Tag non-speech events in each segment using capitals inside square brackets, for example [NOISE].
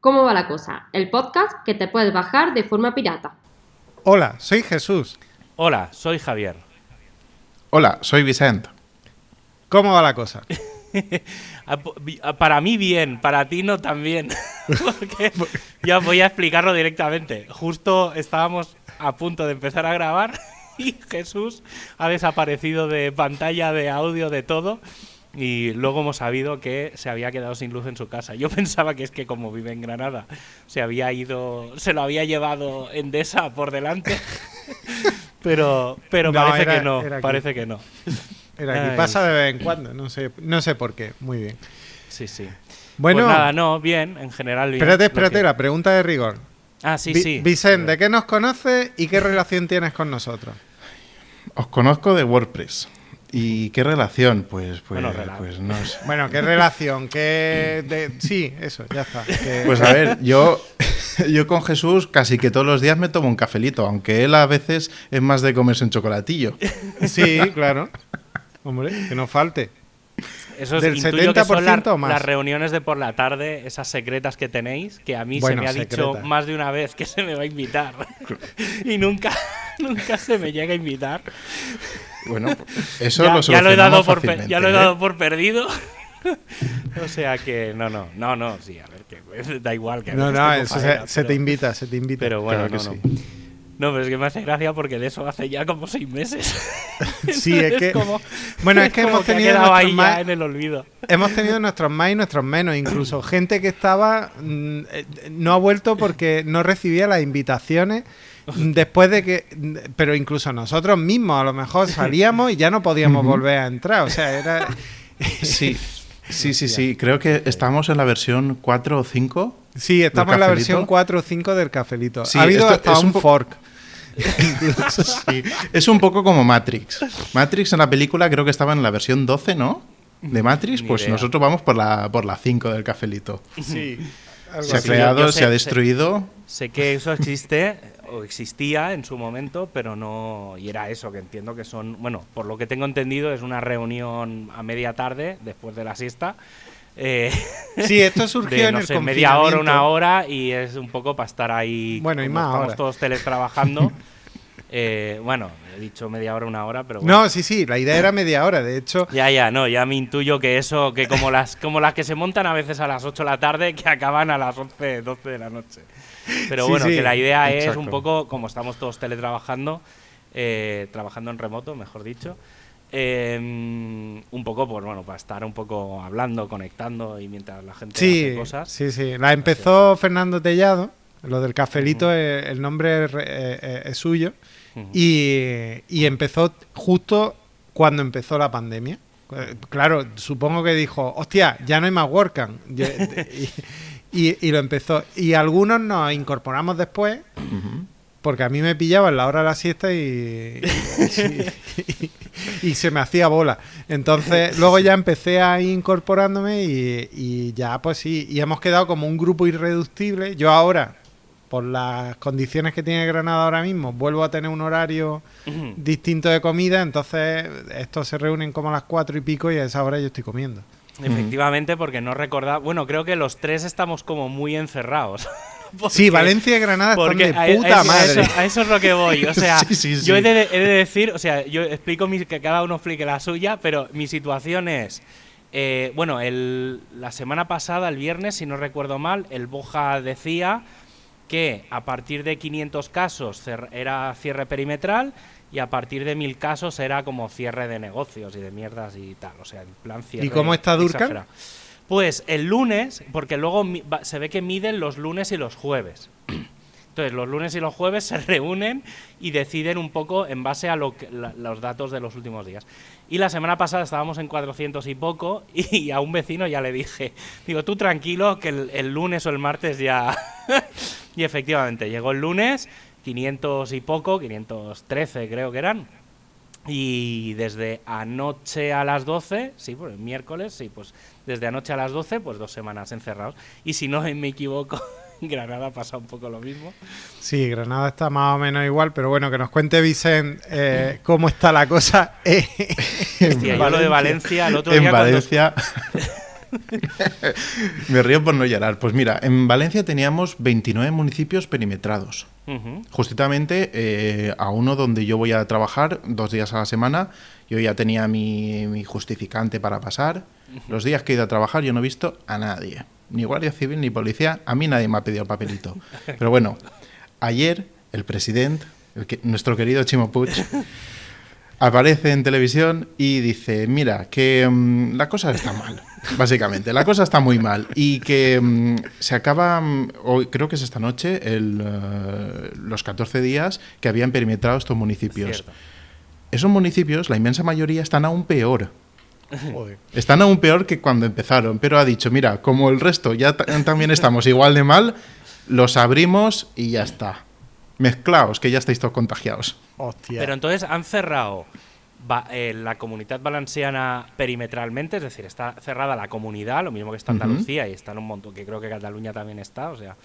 ¿Cómo va la cosa? El podcast que te puedes bajar de forma pirata. Hola, soy Jesús. Hola, soy Javier. Hola, soy Vicente. ¿Cómo va la cosa? [LAUGHS] para mí bien, para ti no tan bien. [LAUGHS] Porque ya voy a explicarlo directamente. Justo estábamos a punto de empezar a grabar [LAUGHS] y Jesús ha desaparecido de pantalla, de audio, de todo. Y luego hemos sabido que se había quedado sin luz en su casa. Yo [LAUGHS] pensaba que es que como vive en Granada, se había ido, se lo había llevado Endesa por delante. [LAUGHS] pero pero parece que no, parece que no. Era aquí. Pasa de vez en cuando, no sé, no sé por qué. Muy bien. Sí, sí. Bueno, pues nada, no, bien, en general bien. Espérate, espérate, la pregunta de rigor. Ah, sí, sí. Vicente, ¿de qué nos conoces y qué relación tienes con nosotros? Os conozco de WordPress. ¿Y qué relación? Pues, pues, bueno, pues no sé. [LAUGHS] Bueno, ¿qué relación? ¿Qué Sí, eso, ya está. Pues a ver, yo, [LAUGHS] yo con Jesús casi que todos los días me tomo un cafelito, aunque él a veces es más de comerse un chocolatillo. Sí, claro. Hombre, que no falte. Eso es, Del 70% más. las reuniones de por la tarde, esas secretas que tenéis, que a mí se me ha dicho más de una vez que se me va a invitar. [LAUGHS] y nunca, [LAUGHS] nunca se me llega a invitar. Bueno, [LAUGHS] eso ya, lo ya lo he dado por Ya lo he dado ¿eh? por perdido. o sea que, no, no, no, no, sí, a ver, que da igual que... No, no, eso se, te invita, se te invita. Pero bueno, no, no. No, pero es que me hace gracia porque de eso hace ya como seis meses. [LAUGHS] sí, es que. bueno, [LAUGHS] es que hemos tenido. ahí más, en el olvido. Hemos tenido nuestros más y nuestros menos. Incluso [COUGHS] gente que estaba. Mm, eh, no ha vuelto porque no recibía las invitaciones. [LAUGHS] Después de que. Pero incluso nosotros mismos a lo mejor salíamos y ya no podíamos volver a entrar. O sea, era. sí. Sí, sí, sí. Creo que estamos en la versión 4 o 5. Sí, estamos en la versión 4 o 5 del cafelito. ha habido hasta un fork. Es un poco como Matrix. Matrix en la película creo que estaba en la versión 12, ¿no? De Matrix, pues nosotros vamos por la, por la 5 del cafelito. Sí. Se ha creado, se ha destruido. Sé, que eso existe o existía en su momento, pero no. Y era eso, que entiendo que son. Bueno, por lo que tengo entendido, es una reunión a media tarde, después de la siesta. Eh, sí, esto surgió en el media hora, una hora y es un poco para estar ahí. Bueno, y más estamos todos teletrabajando. [LAUGHS] eh, bueno, he dicho media hora, una hora, pero No, sí, sí, la idea era media hora, de hecho. Ya, ya, no, ya me intuyo que eso, que como [LAUGHS] las, como las que se montan a veces a las 8 de la tarde, que acaban a las 11, 12 de la noche. Pero bueno, que la idea es un poco, como estamos todos teletrabajando, eh, trabajando en remoto, mejor dicho, Em, un poco, pues bueno, para estar un poco hablando, conectando y mientras la gente hace cosas. Sí, sí. La empezó Fernando Tellado, lo del cafelito, eh, el nombre es, eh, eh, suyo. y, empezó justo cuando empezó la pandemia. Claro, supongo que dijo, hostia, ya no hay más WordCamp. y, y, lo empezó. Y algunos nos incorporamos después. Porque a mí me pillaba en la hora de la siesta y, y, se me hacía bola. Entonces, luego ya empecé a ir incorporándome y, ya, pues sí, y hemos quedado como un grupo irreductible. Yo ahora, por las condiciones que tiene Granada ahora mismo, vuelvo a tener un horario distinto de comida, entonces estos se reúnen como a las cuatro y pico y a esa hora yo estoy comiendo. Efectivamente, porque no recordaba. Bueno, creo que los tres estamos como muy encerrados. [LAUGHS] sí, Valencia y Granada están de puta madre. A eso, es lo que voy. O [LAUGHS] sea, yo he de, decir, o sea, yo explico que cada uno explique la suya, pero mi situación es. Eh, bueno, el, la semana pasada, el viernes, si no recuerdo mal, el Boja decía que a partir de 500 casos era cierre perimetral y a partir de 1000 casos era como cierre de negocios y de mierdas y tal. O sea, en plan cierre. ¿Y cómo está Durkan? Pues el lunes, porque luego se ve que miden los lunes y los jueves. Los lunes y los jueves se [LAUGHS] reúnen y deciden un poco en base a lo los datos de los últimos días. Y la semana pasada estábamos en 400 y poco y a un vecino ya le dije, digo, tú tranquilo que el, lunes o el martes ya... [LAUGHS] y efectivamente, llegó el lunes, 500 y poco, 513 creo que eran. Y desde anoche a las 12, sí, pues el miércoles, sí, pues desde anoche a las 12, pues dos semanas encerrados. Y si no [LAUGHS] me equivoco, [LAUGHS] Granada pasa un poco lo mismo. Sí, Granada está más o menos igual, pero bueno, que nos cuente Vicente eh, cómo está la cosa. [LAUGHS] Eh, Hostia, yo lo de Valencia, el otro en Valencia. [LAUGHS] Me río por no llorar. Pues mira, en Valencia teníamos 29 municipios perimetrados. Justamente eh, a uno donde yo voy a trabajar dos días a la semana, yo ya tenía mi, mi justificante para pasar. Los días que he ido a trabajar yo no he visto a nadie, ni guardia civil ni policía. A mí nadie me ha pedido el papelito. Pero bueno, ayer el presidente, el que- nuestro querido Chimo Puig, aparece en televisión y dice, mira, que mm, la cosa está mal, básicamente, la cosa está muy mal y que mm, se acaba, mm, hoy creo que es esta noche, el, eh, los 14 días que habían perimetrado estos municipios. Esos municipios, la inmensa mayoría, están aún peor. [LAUGHS] Joder. Están aún peor que cuando empezaron, pero ha dicho, mira, como el resto ya ta- también estamos igual de mal, los abrimos y ya está. Mezclaos, que ya estáis todos contagiados. Hostia. Pero entonces han cerrado va- eh, la comunidad valenciana perimetralmente, es decir, está cerrada la comunidad, lo mismo que está. Andalucía y está en un montón, que creo que Cataluña también está, o sea.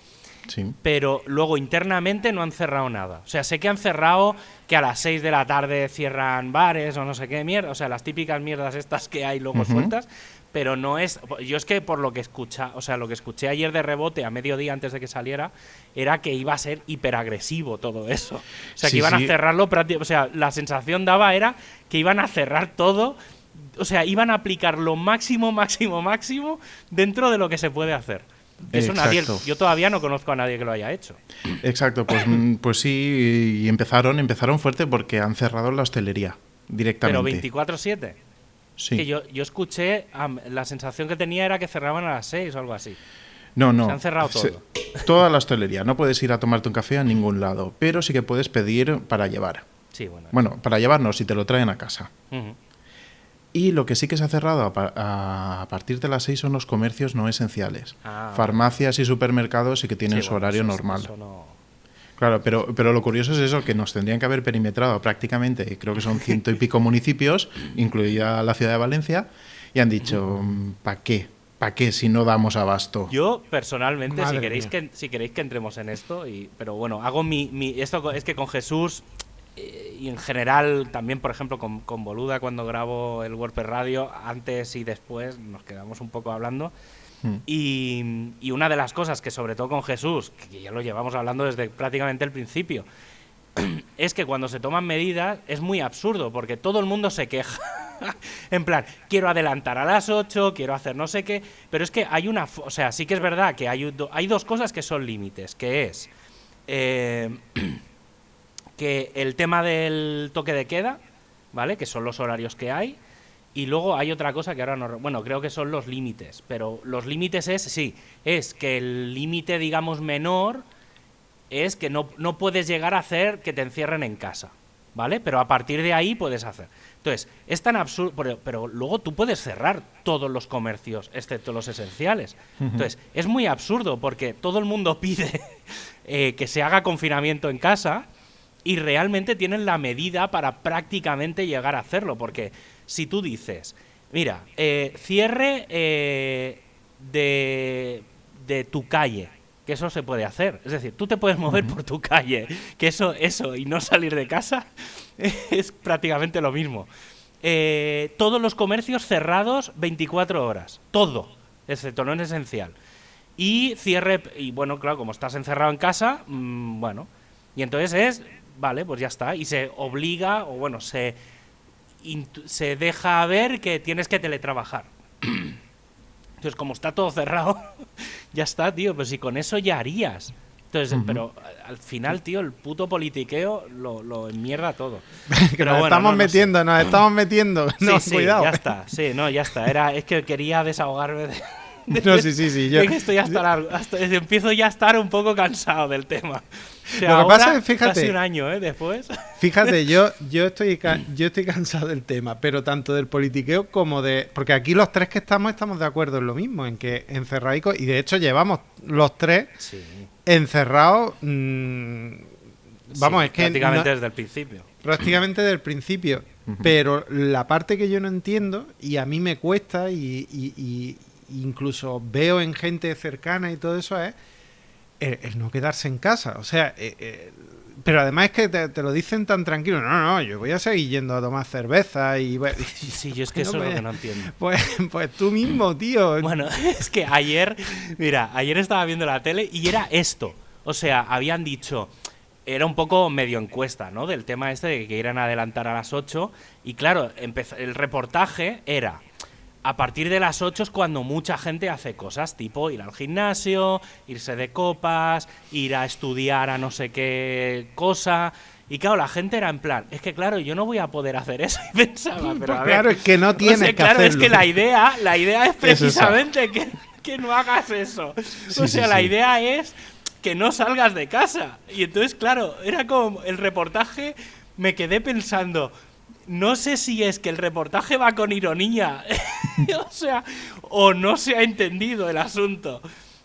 Sí. Pero luego internamente no han cerrado nada. O sea, sé que han cerrado que a las 6 de la tarde cierran bares o no sé qué mierda, o sea, las típicas mierdas estas que hay luego sueltas, pero no es yo es que por lo que escucha, o sea, lo que escuché ayer de rebote a mediodía antes de que saliera era que iba a ser hiperagresivo todo eso. O sea, Sí, que iban sí. a cerrarlo prácticamente, o sea, la sensación daba era que iban a cerrar todo, o sea, iban a aplicar lo máximo, máximo, máximo dentro de lo que se puede hacer. Eso nadie, yo todavía no conozco a nadie que lo haya hecho. Exacto, pues, [CLEARS THROAT] mm, pues sí, y empezaron, empezaron fuerte porque han cerrado la hostelería directamente. Pero 24-7. Sí. Que yo, yo escuché, la sensación que tenía era que cerraban a las 6 o algo así. No, no. Se han cerrado todo. toda la hostelería. No puedes ir a tomarte un café a ningún lado, pero sí que puedes pedir para llevar. Sí, bueno. Bueno, para llevar no, si te lo traen a casa. Ujú. Y lo que sí que se ha cerrado a, pa- a- a partir de las 6 son los comercios no esenciales. Ah. Farmacias y supermercados sí que tienen Sí, su bueno, horario eso- normal. eso no- Claro, pero, pero lo curioso es eso, que nos tendrían que haber perimetrado prácticamente, creo que son ciento y pico municipios, incluida la ciudad de Valencia, y han dicho, ¿para qué? ¿Para qué si no damos abasto? Yo personalmente, si queréis, mía. que, si queréis que entremos en esto, y, pero bueno, hago mi, mi- esto es que con Jesús eh, y en general también, por ejemplo, con, con Boluda cuando grabo el WordPress Radio, antes y después nos quedamos un poco hablando. Mm. Y, y una de las cosas que sobre todo con Jesús, que ya lo llevamos hablando desde prácticamente el principio, [CLEARS THROAT] es que cuando se toman medidas es muy absurdo, porque todo el mundo se queja. [LAUGHS] en plan, quiero adelantar a las 8, quiero hacer no sé qué, pero es que hay una... O sea, sí que es verdad que hay, do- hay dos cosas que son límites, que es eh, [CLEARS THROAT] que el tema del toque de queda, ¿vale? Que son los horarios que hay. Y luego hay otra cosa que ahora no... Bueno, creo que son los límites, pero los límites es, sí, es que el límite, digamos, menor es que no, no puedes llegar a hacer que te encierren en casa, ¿vale? Pero a partir de ahí puedes hacer. Entonces, es tan absurdo, pero, pero luego tú puedes cerrar todos los comercios, excepto los esenciales. Entonces, es muy absurdo porque todo el mundo [LAUGHS] pide eh, que se haga confinamiento en casa y realmente tienen la medida para prácticamente llegar a hacerlo, porque si tú dices, mira, eh, cierre eh, de, de tu calle, que eso se puede hacer. Es decir, tú te puedes mover por tu calle, que eso, eso y no salir de casa [LAUGHS] es prácticamente lo mismo. Eh, todos los comercios cerrados 24 horas, todo, excepto no es esencial. Y cierre, y bueno, claro, como estás encerrado en casa, mm, bueno, y entonces es, vale, pues ya está, y se obliga, o bueno, se, se deja ver que tienes que teletrabajar. Entonces, como está todo cerrado, [LAUGHS] ya está, tío, pues si con eso ya harías. Entonces, pero a- al final, tío, el puto politiqueo lo, lo enmierda todo. [LAUGHS] que Pero nos bueno, estamos no, no sé. metiendo, nos estamos metiendo. [LAUGHS] Sí, no, sí, cuidado. ya está, sí, no, ya está. Era, es que quería desahogarme de, No, sí, sí, sí. Yo, Es que estoy hasta, largo- hasta- empiezo ya a estar un poco cansado del tema. O [LAUGHS] sea, Lo que pasa es, fíjate- Casi un año, ¿eh? Después. [LAUGHS] Fíjate, yo, yo, estoy, yo estoy cansado del tema, pero tanto del politiqueo como de... Porque aquí los tres que estamos estamos de acuerdo en lo mismo, en que encerraicos, y de hecho llevamos los tres Sí. encerrados... mm, vamos, Sí, es que... Prácticamente no- desde el principio. prácticamente del principio. Pero la parte que yo no entiendo, y a mí me cuesta, y, y- y incluso veo en gente cercana y todo eso, es el, el no quedarse en casa. O sea, eh, eh, pero además es que te, te lo dicen tan tranquilo. No, no, yo voy a seguir yendo a tomar cerveza y... voy- Sí, yo es que [LAUGHS] No eso es lo que no entiendo. [LAUGHS] Pues, pues tú mismo, tío. Bueno, [LAUGHS] es que ayer, mira, ayer estaba viendo la tele y era esto. O sea, habían dicho, era un poco medio encuesta, ¿no? Del tema este de que a adelantar a las 8. Y claro, empezó- el reportaje era, a partir de las 8 es cuando mucha gente hace cosas, tipo ir al gimnasio, irse de copas, ir a estudiar a no sé qué cosa. Y claro, la gente era en plan, es que claro, yo no voy a poder hacer eso. [LAUGHS] Y pensaba, pero a ver, claro, es que no o tienes sea, que claro, es que la idea, la idea es [LAUGHS] precisamente que, que no hagas eso. Sí, o sí, sea, la sí. idea es que no salgas de casa. Y entonces, claro, era como el reportaje, me quedé pensando, no sé si es que el reportaje va con ironía, [LAUGHS] o sea, o no se ha entendido el asunto.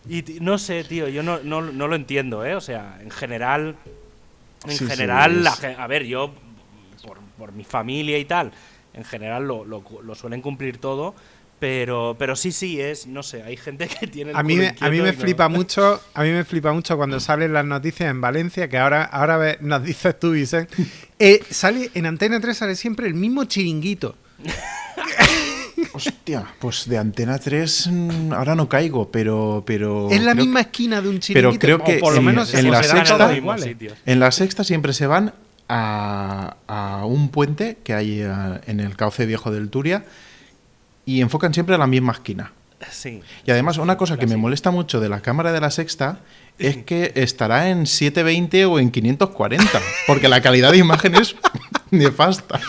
Y no sé, tío, yo no, no, no lo entiendo, ¿eh? O sea, en general, en Sí, sí, general, la ge- a ver, yo, por, por mi familia y tal, en general lo, lo suelen cumplir todo, pero, pero sí, sí, es, no sé, hay gente que tiene... el A mí, me, a mí me no- flipa mucho, a mí me flipa mucho cuando salen las noticias en Valencia, que ahora, ahora nos dices tú, Vicente. Eh, sale, en Antena 3 sale siempre el mismo chiringuito. [LAUGHS] Hostia, pues de Antena 3 mm, ahora no caigo, pero... pero es la creo misma que- esquina de un Pero chiringuito. creo o que por lo en- menos en la sexta-. En la sexta siempre se van a, a un puente que hay eh, en el cauce viejo del Turia y enfocan siempre a la misma esquina. Sí. Y además, una cosa que me molesta mucho de la cámara de la sexta es que estará en 720 o en 540, porque la calidad de imagen es [LAUGHS] nefasta.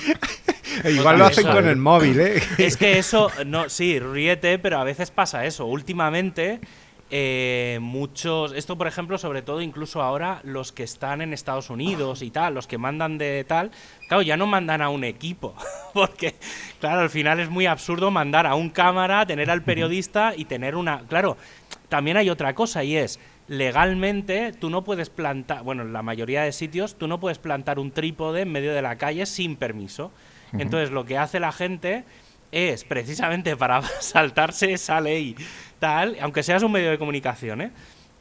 Igual lo hacen Eso- con el móvil, ¿eh? Es que eso, no, sí, ríete, pero a veces pasa eso. Últimamente, eh, muchos, esto por ejemplo, sobre todo incluso ahora, los que están en Estados Unidos y tal, los que mandan de tal, claro, ya no mandan a un equipo, [LAUGHS] porque, claro, al final es muy absurdo mandar a un cámara, tener al periodista y tener una, claro, también hay otra cosa y es, legalmente tú no puedes plantar, bueno, en la mayoría de sitios, tú no puedes plantar un trípode en medio de la calle sin permiso. Entonces lo que hace la gente es precisamente para [LAUGHS] saltarse esa ley tal, aunque seas un medio de comunicación, ¿eh?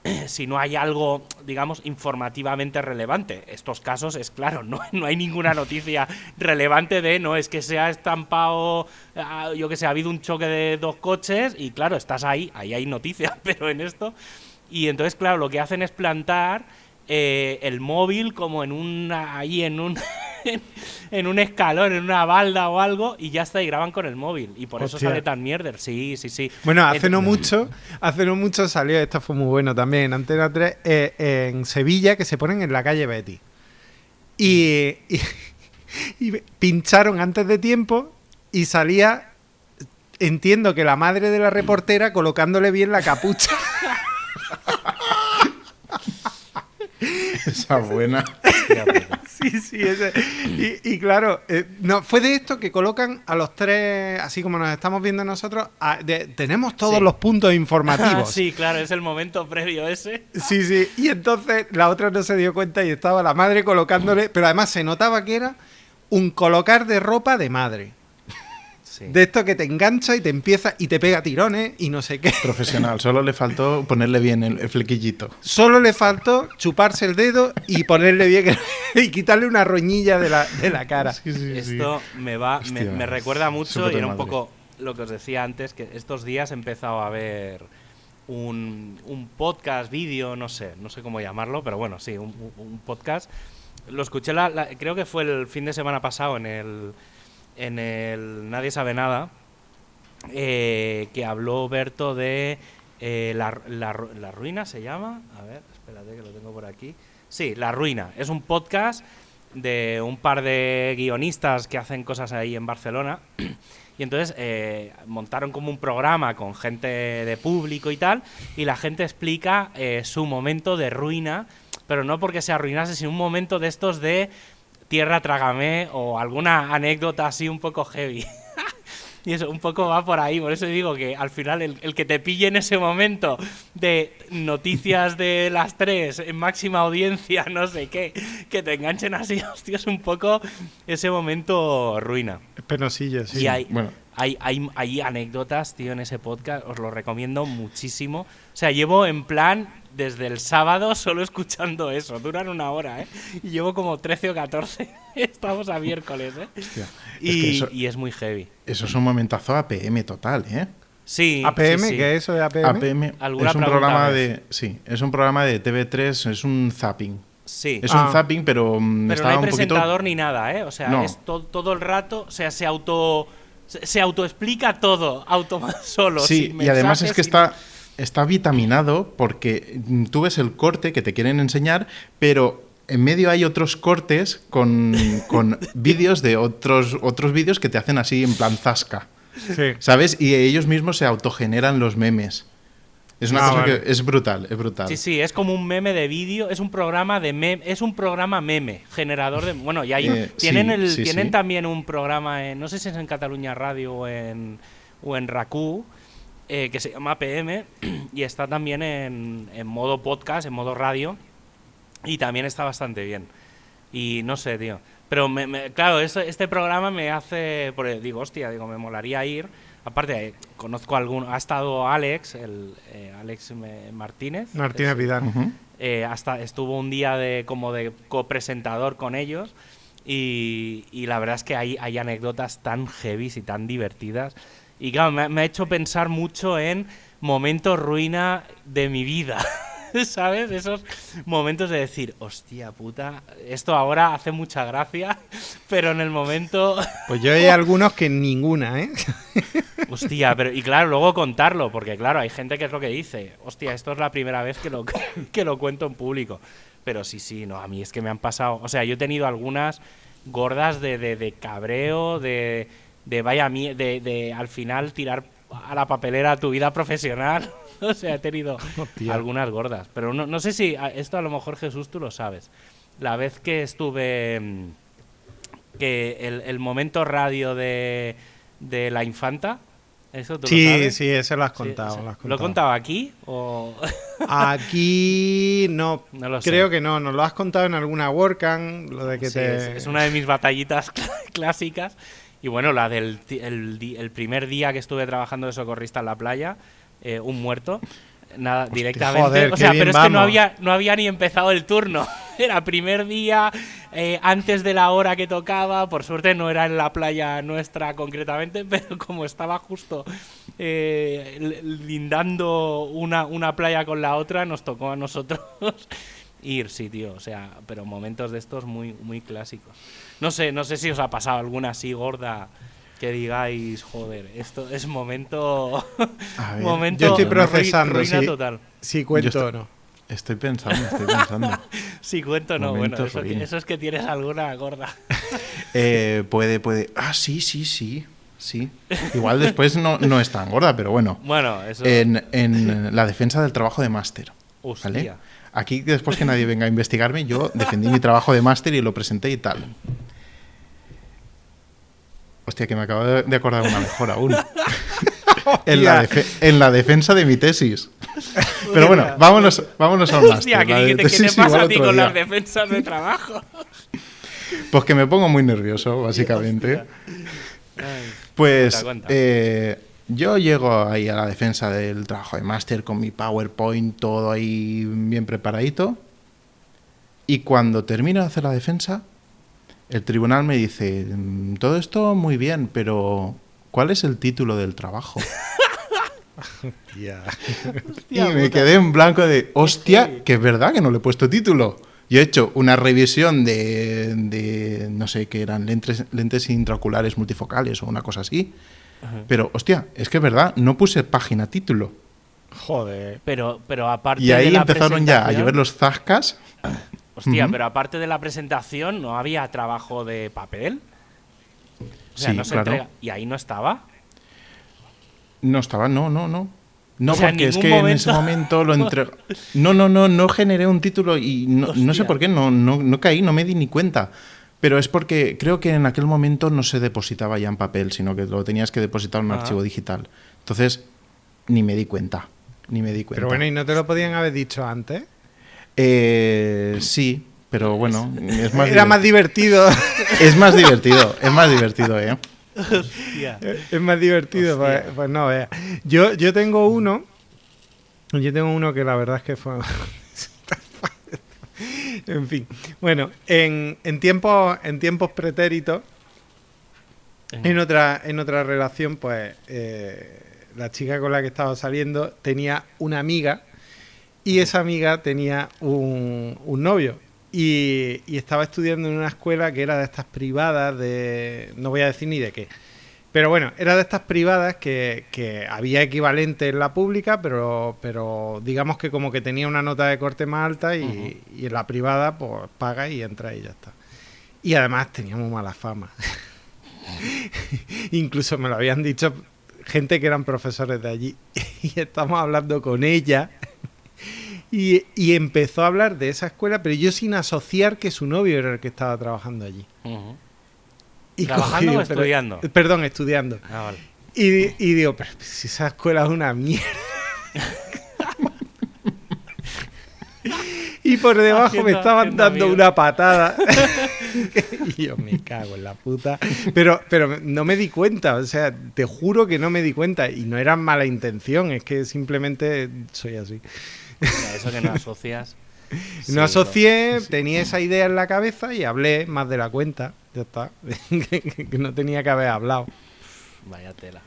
[CLEARS THROAT] si no hay algo, digamos, informativamente relevante. Estos casos es claro, [LAUGHS] no, no hay ninguna noticia relevante de, no es que se ha estampado, ah, yo que sé, ha habido un choque de dos coches y claro, estás ahí, ahí hay noticias, [LAUGHS] pero en esto... Y entonces, claro, lo que hacen es plantar eh, el móvil como en una, ahí en un, [LAUGHS] en un escalón, en una balda o algo, y ya está, y graban con el móvil. Y por eso sale tan mierder. Sí, sí, sí. Bueno, hace no mucho, hace no mucho salió, esto fue muy bueno también, en Antena 3, eh, en Sevilla, que se ponen en la calle Betty. Y, y- [LAUGHS] y pincharon antes de tiempo y salía, entiendo que la madre de la reportera colocándole bien la capucha. [LAUGHS] [LAUGHS] Esa [LAUGHS] buena. Sí, sí, ese. Y, y claro, eh, no, fue de esto que colocan a los tres, así como nos estamos viendo nosotros, a- de- tenemos todos Sí. los puntos informativos. [LAUGHS] sí, claro, es el momento previo ese. Sí, sí. Y entonces la otra no se dio cuenta y estaba la madre colocándole, pero además se notaba que era un colocar de ropa de madre. Sí. De esto que te engancha y te empieza y te pega tirones y no sé qué. Profesional, solo le faltó ponerle bien el, el flequillito. Solo le faltó chuparse el dedo y ponerle bien [LAUGHS] y quitarle una roñilla de la, de la cara. Esto me va, me, Hostia, me recuerda mucho y era un poco lo que os decía antes, que estos días he empezado a ver un, un podcast, vídeo, no sé, no sé cómo llamarlo, pero bueno, sí, un, un podcast. Lo escuché, la- la- creo que fue el fin de semana pasado en el, en el Nadie sabe nada, eh, que habló Berto de eh, la, la ru- La ruina, se llama. A ver, espérate que lo tengo por aquí. Sí, La ruina. Es un podcast de un par de guionistas que hacen cosas ahí en Barcelona. [CLEARS THROAT] Y entonces eh, montaron como un programa con gente de público y tal, y la gente explica su momento de ruina, pero no porque se arruinase, sino un momento de estos de tierra trágame o alguna anécdota así un poco heavy. [LAUGHS] Y eso un poco va por ahí, por eso digo que al final el, el que te pille en ese momento de noticias de las tres en máxima audiencia, [LAUGHS] no sé qué, que te enganchen así, [LAUGHS] hostia, es un poco ese momento ruina. Es penosillo, sí. Y hay, Bueno. hay, hay, hay anécdotas, tío, en ese podcast, os lo recomiendo muchísimo. O sea, llevo en plan desde el sábado solo escuchando eso. Duran una hora, ¿eh? Y llevo como 13 o 14. [LAUGHS] Estamos a miércoles, ¿eh? Hostia, es Y es, muy heavy. eso es un momentazo APM total, ¿eh? Sí. APM, sí, sí. ¿qué es eso de APM? APM ¿Alguna es un programa de sí, es un programa de TV3, es un zapping. Sí. Es Ah. un zapping, pero, mm, Pero no hay un poquito presentador ni nada, ¿eh? O sea, No. es to- todo el rato, o sea, se auto se, autoexplica todo automa- [LAUGHS] solo. Sí, sin y además es que sin- está, está vitaminado porque tú ves el corte que te quieren enseñar, pero en medio hay otros cortes con, con [LAUGHS] vídeos de otros, otros vídeos que te hacen así en plan zasca, Sí. ¿sabes? Y ellos mismos se autogeneran los memes. Es una Ah, cosa vale. que es brutal, es brutal. Sí, sí, es como un meme de vídeo, es un programa de meme, es un programa meme, generador de, bueno, y ahí Eh, tienen sí, el sí, tienen sí. también un programa en, no sé si es en Cataluña Radio o en o en Raku que se llama PM [CLEARS THROAT] y está también en, en modo podcast, en modo radio y también está bastante bien. Y no sé, tío. Pero, me- me- claro, este, este programa me hace. porque digo, hostia, digo, me molaría ir. Aparte, eh, conozco a algún. Ha estado Alex, el eh, Alex Me- Martínez. Martínez Vidal. Ujú. eh, hasta estuvo un día de como de copresentador con ellos. Y, y la verdad es que hay, hay anécdotas tan heavy y tan divertidas. Y claro, me, ha- me ha hecho pensar mucho en momentos ruina de mi vida. [LAUGHS] ¿Sabes? Esos momentos de decir, hostia puta, esto ahora hace mucha gracia, [LAUGHS] pero en el momento. [LAUGHS] Pues yo hay algunos que ninguna, ¿eh? Hostia, pero y claro, luego contarlo, porque claro, hay gente que es lo que dice, hostia, esto es la primera vez que lo, que lo cuento en público. Pero sí, sí, no, a mí es que me han pasado, o sea, yo he tenido algunas gordas de, de, de cabreo, de, de vaya de, de al final tirar a la papelera tu vida profesional. [LAUGHS] o sea, he tenido Hostia. algunas gordas. Pero no, no sé si, esto a lo mejor Jesús tú lo sabes. La vez que estuve... mm, que el, el momento radio de, de la infanta, eso tú lo Sí, sabes. sí, eso lo has Sí, contado. sea, lo has ¿Lo he contado. contado aquí? O... [LAUGHS] Aquí no, No lo sé. creo que no, nos lo has contado en alguna WordCamp, lo de que Sí, te... es, es una de mis batallitas [LAUGHS] cl- clásicas. Y bueno, la del el, el primer día que estuve trabajando de socorrista en la playa, eh, un muerto. Nada, directamente. joder, o sea, pero es que no había, no había ni empezado el turno. [LAUGHS] Era primer día, eh, antes de la hora que tocaba. Por suerte no era en la playa nuestra concretamente, [LAUGHS] pero como estaba justo eh, lindando una, una playa con la otra, nos tocó a nosotros [LAUGHS] ir, sí, tío. O sea, pero momentos de estos muy, muy clásicos. No sé, no sé si os ha pasado alguna así gorda que digáis, joder, esto es momento. Ver, momento yo estoy procesando, ruina sí. total. Si cuento o no. Estoy pensando, estoy pensando. [LAUGHS] Si cuento, no, bueno, eso, que- ruina. eso es que tienes alguna gorda. [LAUGHS] Eh, puede, puede. Ah, sí, sí, sí. Sí. Igual después no, no es tan gorda, pero bueno. Bueno, eso. En, en la defensa del trabajo de máster. Hostia. ¿Vale? Aquí, después que nadie venga a investigarme, yo defendí mi trabajo de máster y lo presenté y tal. Hostia, que me acabo de acordar una mejor aún. [LAUGHS] en, la en la defensa de mi tesis. Pero bueno, vámonos, vámonos al Hostia, máster. ¿qué, La de qué te- qué te pasa a ti con día. las defensas de trabajo? Pues que me pongo muy nervioso, básicamente. Ay, Pues Cuenta, cuenta. eh, yo llego ahí a la defensa del trabajo de máster con mi PowerPoint, todo ahí bien preparadito. Y cuando termino de hacer la defensa, el tribunal me dice, "Mm, todo esto muy bien, pero ¿cuál es el título del trabajo? [LAUGHS] Y me quedé en blanco de, hostia, que es verdad que no le he puesto título. Yo he hecho una revisión de, de, no sé qué eran, lentes, lentes intraoculares multifocales o una cosa así. Pero, hostia, es que es verdad, no puse página título. Joder. Pero, pero aparte Y de ahí la empezaron ya a llover los zascas. Hostia, pero aparte de la presentación, ¿no había trabajo de papel? O sea, Sí, no se claro. entrega. ¿Y ahí no estaba? No estaba, no, no, no. No, O sea, en porque es que en ese momento- lo entre... [LAUGHS] No, no, no, no generé un título y no, no sé por qué, no, no, no caí, no me di ni cuenta. Pero es porque creo que en aquel momento no se depositaba ya en papel, sino que lo tenías que depositar en un Ah. archivo digital. Entonces, ni me di cuenta. Ni me di cuenta. Pero bueno, ¿y no te lo podían haber dicho antes? Eh, sí, pero bueno, es más, Era más divertido. es más divertido, es más divertido, ¿eh? Hostia. es más divertido. Pues, pues no, vea. Yo, yo tengo uno Yo tengo uno que la verdad es que fue... [LAUGHS] en fin. Bueno, en, en, tiempos, en tiempos pretéritos, en otra, en otra relación, pues eh, la chica con la que estaba saliendo tenía una amiga y esa amiga tenía un, un novio. Y, y, estaba estudiando en una escuela que era de estas privadas, de. No voy a decir ni de qué. Pero bueno, era de estas privadas que, que había equivalente en la pública, pero, pero digamos que como que tenía una nota de corte más alta y, uh -huh. y en la privada pues paga y entra y ya está. Y además teníamos mala fama. [LAUGHS] Incluso me lo habían dicho gente que eran profesores de allí. [LAUGHS] y estamos hablando con ella. Y, y, empezó a hablar de esa escuela, pero yo sin asociar que su novio era el que estaba trabajando allí. Uh -huh. y ¿Trabajando o estudiando? Pero, perdón, estudiando. Ah, vale. y, y, digo, pero si esa escuela es una mierda. [LAUGHS] y por debajo haciendo, me estaban dando miedo. una patada. y [LAUGHS] [LAUGHS] yo me cago en la puta. Pero, pero no me di cuenta, o sea, te juro que no me di cuenta. Y no era mala intención, es que simplemente soy así. Eso que no asocias. [LAUGHS] Sí, no asocié, tenía esa idea en la cabeza y hablé más de la cuenta. Ya está. [LAUGHS] que no tenía que haber hablado. Vaya tela.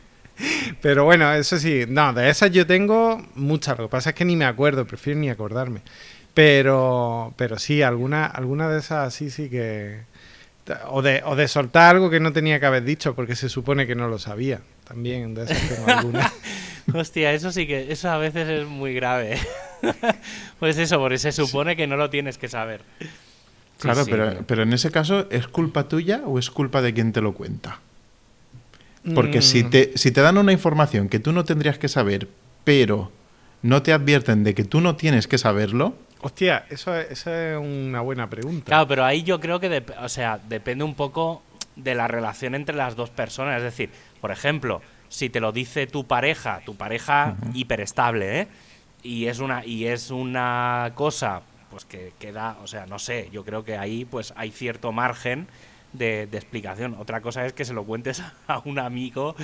Pero bueno, eso sí, no, de esas yo tengo muchas. Lo que pasa es que ni me acuerdo, prefiero ni acordarme. Pero, pero sí, alguna, alguna de esas sí, sí que. O de, o de soltar algo que no tenía que haber dicho porque se supone que no lo sabía. También de esas tengo alguna. [LAUGHS] Hostia, eso sí que. Eso a veces es muy grave. [LAUGHS] pues eso, porque se supone que no lo tienes que saber. Claro, sí, sí, pero, pero, pero en ese caso, ¿es culpa tuya o es culpa de quien te lo cuenta? Porque mm. si, te, si te dan una información que tú no tendrías que saber, pero no te advierten de que tú no tienes que saberlo. Hostia, eso es, eso es una buena pregunta. Claro, pero ahí yo creo que, de, o sea, depende un poco de la relación entre las dos personas. Es decir, por ejemplo, si te lo dice tu pareja, tu pareja uh -huh. hiperestable, ¿eh? Y es una y es una cosa pues que queda, o sea, no sé, yo creo que ahí pues hay cierto margen de, de, explicación. Otra cosa es que se lo cuentes [LAUGHS] a un amigo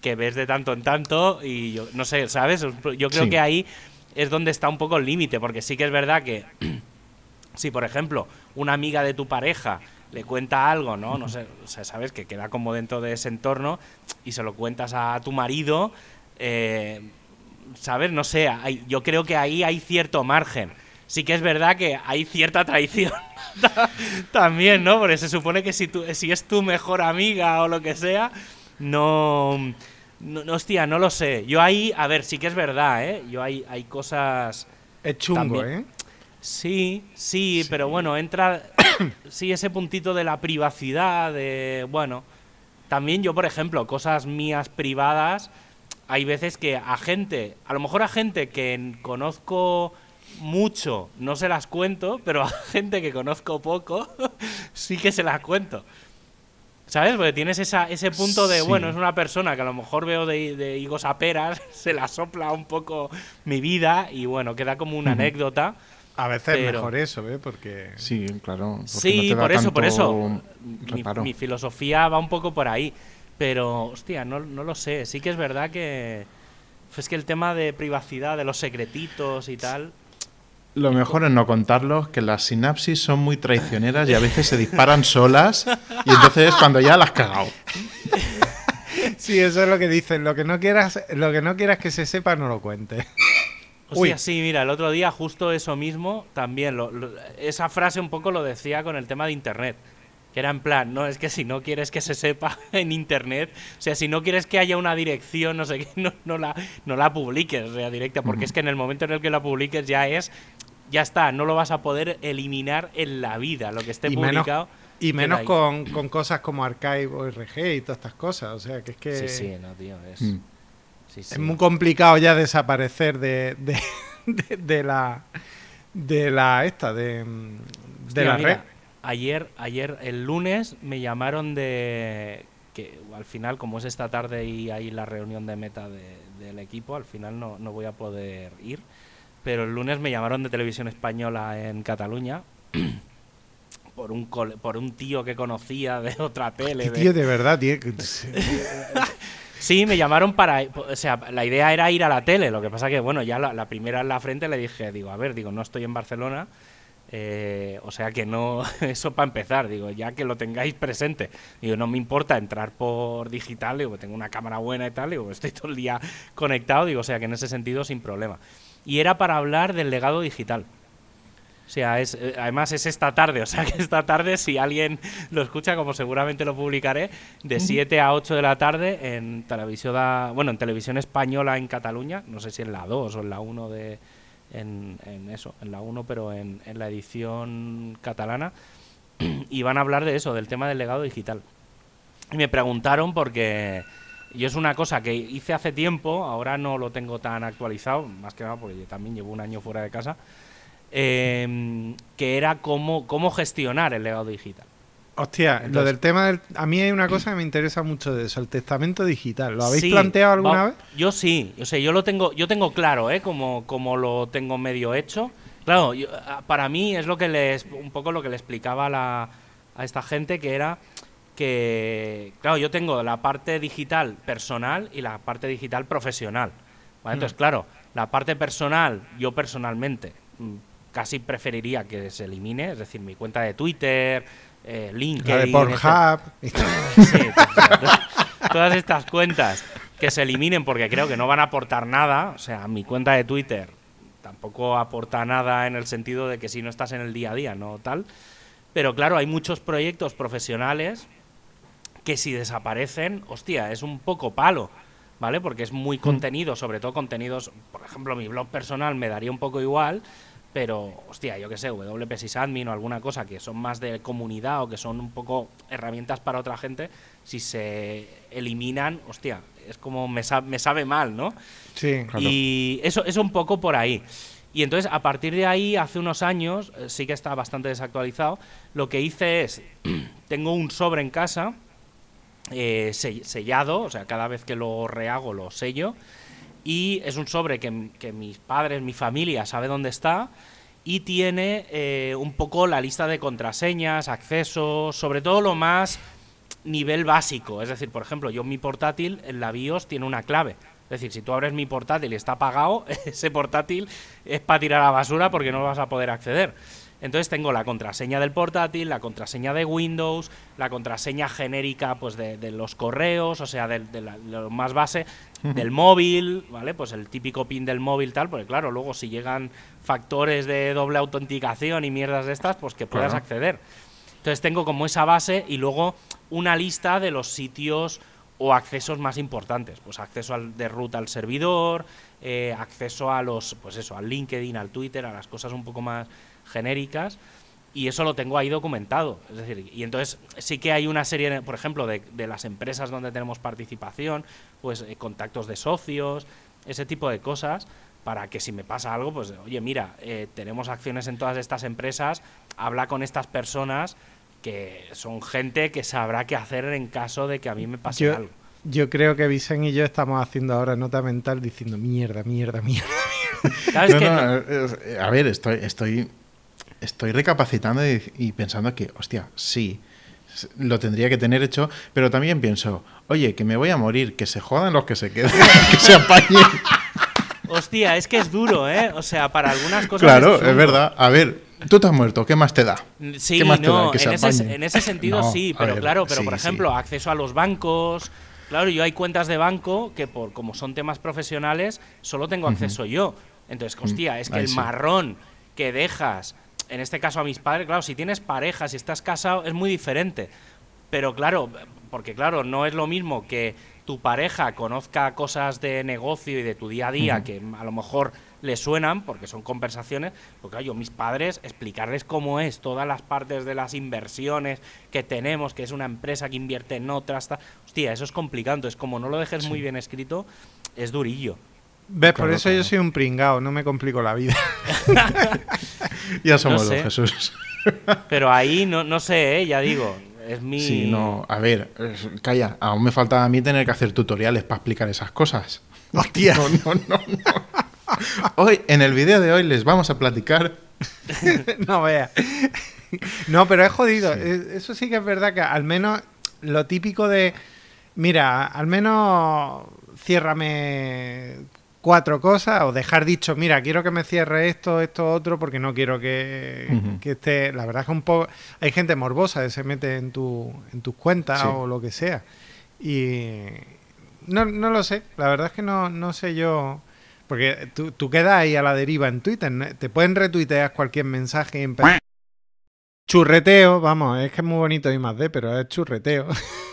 que ves de tanto en tanto y yo no sé, ¿sabes? Yo creo sí. que ahí es donde está un poco el límite, porque sí que es verdad que [CLEARS THROAT] si, por ejemplo, una amiga de tu pareja le cuenta algo, ¿no? No sé, o sea, sabes que queda como dentro de ese entorno y se lo cuentas a tu marido, eh, ¿sabes? No sé, hay, yo creo que ahí hay cierto margen sí que es verdad que hay cierta traición [LAUGHS] también, ¿no? Porque se supone que si, tú, si es tu mejor amiga o lo que sea, no, no, Hostia, no lo sé. Yo ahí, a ver, sí que es verdad, ¿eh? Yo hay, hay cosas... Es chungo, también. ¿eh? Sí, sí, sí, pero bueno, entra... [COUGHS] sí, ese puntito de la privacidad, de... Bueno, también yo, por ejemplo, cosas mías privadas, hay veces que a gente, a lo mejor a gente que conozco mucho no se las cuento, pero a [LAUGHS] gente que conozco poco [LAUGHS] sí que se las cuento. ¿Sabes? Porque tienes esa, ese punto de, sí. bueno, es una persona que a lo mejor veo de, de, higos a peras, [LAUGHS] se la sopla un poco mi vida y bueno, queda como una anécdota. A veces pero... mejor eso, ¿eh? Porque... Sí, claro. Sí, no por eso, por eso. Mi, mi, filosofía va un poco por ahí. Pero, hostia, no, no lo sé. Sí que es verdad que... Es que el tema de privacidad, de los secretitos y tal... Lo mejor es no contarlos, que las sinapsis son muy traicioneras y a veces se disparan solas y entonces es cuando ya las has cagado. [LAUGHS] Sí, eso es lo que dicen. Lo que no quieras, lo que no quieras que se sepa, no lo cuentes. O sea, sí, mira, el otro día justo eso mismo, también, lo, lo, esa frase un poco lo decía con el tema de Internet. Que era en plan, no, es que si no quieres que se sepa [LAUGHS] en Internet, o sea, si no quieres que haya una dirección, no sé qué, [LAUGHS] no, no, la, no la publiques, o sea, directa, porque es que en el momento en el que la publiques ya es ya está, no lo vas a poder eliminar en la vida, lo que esté y publicado. Menos, y menos con, con, cosas como Archive o RG y todas estas cosas, o sea, que es que... Sí, sí, no, tío, es... Mm. Sí, sí. Es muy complicado ya desaparecer de, de, [LAUGHS] de, de la... De la esta, de, Hostia, la mira, red. Ayer, ayer, el lunes, me llamaron de... Que al final, como es esta tarde y hay la reunión de meta de, del equipo, al final no, no voy a poder ir pero el lunes me llamaron de televisión española en Cataluña [CLEARS THROAT] por un por un tío que conocía de otra tele. ¿Qué tío de, de verdad, tío? sí, [LAUGHS] Sí, me llamaron para. O sea, la idea era ir a la tele. Lo que pasa que, bueno, ya la, la primera en la frente le dije, digo, a ver, digo, no estoy en Barcelona. Eh, o sea que no, [LAUGHS] eso para empezar, digo, ya que lo tengáis presente. Digo, no me importa entrar por digital, digo, tengo una cámara buena y tal, digo, [LAUGHS] estoy todo el día conectado, digo, o sea que en ese sentido sin problema. Y era para hablar del legado digital. O sea, es, eh, además es esta tarde, [LAUGHS] o sea que esta tarde, si alguien lo escucha, como seguramente lo publicaré, de 7 a 8 de la tarde en televisión, bueno, en televisión española en Cataluña, no sé si en la 2 o en la 1 de, en, en eso, en la 1, pero en, en la edición catalana, [CLEARS THROAT] y van a hablar de eso, del tema del legado digital. Y me preguntaron porque yo es una cosa que hice hace tiempo, ahora no lo tengo tan actualizado, más que nada porque yo también llevo un año fuera de casa, eh, que era cómo, cómo gestionar el legado digital. Hostia, lo del tema del... A mí hay una cosa que me interesa mucho de eso, el testamento digital. ¿Lo habéis Sí, planteado alguna va- vez? Yo sí, yo sé, yo lo tengo, yo tengo claro, ¿eh? Como, como lo tengo medio hecho. Claro, yo- para mí es lo que les, un poco lo que le explicaba a, la- a esta gente que era que, claro, yo tengo la parte digital personal y la parte digital profesional. ¿vale? Entonces, Mm. claro, la parte personal, yo personalmente mm, casi preferiría que se elimine, es decir, mi cuenta de Twitter, eh, LinkedIn, La de. Pornhub. Sí, todas- todas estas cuentas que se eliminen porque creo que no van a aportar nada. O sea, mi cuenta de Twitter tampoco aporta nada en el sentido de que si no estás en el día a día, no tal. Pero claro, hay muchos proyectos profesionales que si desaparecen, hostia, es un poco palo, ¿vale? Porque es muy contenido, sobre todo contenidos, por ejemplo, mi blog personal me daría un poco igual, pero, hostia, yo qué sé, WP Sysadmin o alguna cosa que son más de comunidad o que son un poco herramientas para otra gente, si se eliminan, hostia, es como me, sa- me sabe mal, ¿no? Sí. Claro. Y eso es un poco por ahí. Y entonces, a partir de ahí, hace unos años, eh, sí que está bastante desactualizado, lo que hice es, [CLEARS THROAT] tengo un sobre en casa, eh, se- sellado, o sea, cada vez que lo rehago lo sello, y es un sobre que, mis padres, mi familia sabe dónde está, y tiene eh, un poco la lista de contraseñas, accesos, sobre todo lo más nivel básico. Es decir, por ejemplo, yo mi portátil en la BIOS tiene una clave. Es decir, si tú abres mi portátil y está apagado, [LAUGHS] ese portátil es para tirar a la basura porque no vas a poder acceder. Entonces tengo la contraseña del portátil, la contraseña de Windows, la contraseña genérica pues de, de los correos, o sea, del- de, la- de lo más base, del móvil, ¿vale? Pues el típico pin del móvil tal, porque claro, luego si llegan factores de doble autenticación y mierdas de estas, pues que puedas Claro. acceder. Entonces tengo como esa base y luego una lista de los sitios o accesos más importantes. Pues acceso al, de root al servidor, eh, acceso a los, pues eso, al LinkedIn, al Twitter, a las cosas un poco más genéricas. Y eso lo tengo ahí documentado. Es decir, y entonces sí que hay una serie, por ejemplo, de, de las empresas donde tenemos participación, pues eh, contactos de socios, ese tipo de cosas, para que si me pasa algo, pues oye, mira, eh, tenemos acciones en todas estas empresas, habla con estas personas que son gente que sabrá qué hacer en caso de que a mí me pase Yo, algo. yo creo que Vicen y yo estamos haciendo ahora nota mental diciendo mierda, mierda, mierda. ¿Sabes No, que no, no- es- eh, a ver, estoy, estoy, estoy recapacitando y, y pensando que, hostia, sí, lo tendría que tener hecho, pero también pienso, oye, que me voy a morir, que se jodan los que se queden, [LAUGHS] que se apañen. Hostia, es que es duro, ¿eh? O sea, para algunas cosas. claro, chungo. es verdad. A ver, tú te has muerto, ¿qué más te da? Sí, ¿Qué más te da? no, en ese, apañen. en ese sentido No, sí, pero ver, claro, pero sí, por sí. ejemplo, acceso a los bancos. Claro, yo hay cuentas de banco que por como son temas profesionales, solo tengo acceso yo. Entonces, hostia, es que ahí el sí. marrón que dejas, en este caso a mis padres, claro, si tienes pareja, si estás casado, es muy diferente. Pero claro, porque claro, no es lo mismo que tu pareja conozca cosas de negocio y de tu día a día que a lo mejor le suenan, porque son conversaciones, porque claro, yo mis padres, explicarles cómo es todas las partes de las inversiones que tenemos, que es una empresa que invierte en otras, hostia, eso es complicado, entonces como no lo dejes muy bien escrito, es durillo. ¿Ves? Por Claro, eso yo soy un pringao, no me complico la vida. [LAUGHS] [LAUGHS] Ya somos sé. dos, Jesús. Pero ahí no, no sé, ¿eh? ya digo, es mi... Sí, no, a ver, calla, aún me falta a mí tener que hacer tutoriales para explicar esas cosas. [LAUGHS] Hostia. No, no, no, no. Hoy, en el vídeo de hoy, les vamos a platicar. no veas. No, pero es jodido. Eso sí que es verdad que al menos lo típico de Mira, al menos ciérrame cuatro cosas o dejar dicho, mira, quiero que me cierre esto, esto, otro, porque no quiero que, que esté... La verdad es que un poco... Hay gente morbosa que se mete en, tu, en tus cuentas Sí. o lo que sea. Y no, no lo sé, la verdad es que no, no sé yo... Porque tú, tú quedas ahí a la deriva en Twitter, ¿no? te pueden retuitear cualquier mensaje en... Churreteo, vamos, es que es muy bonito y más de, pero es churreteo. [LAUGHS]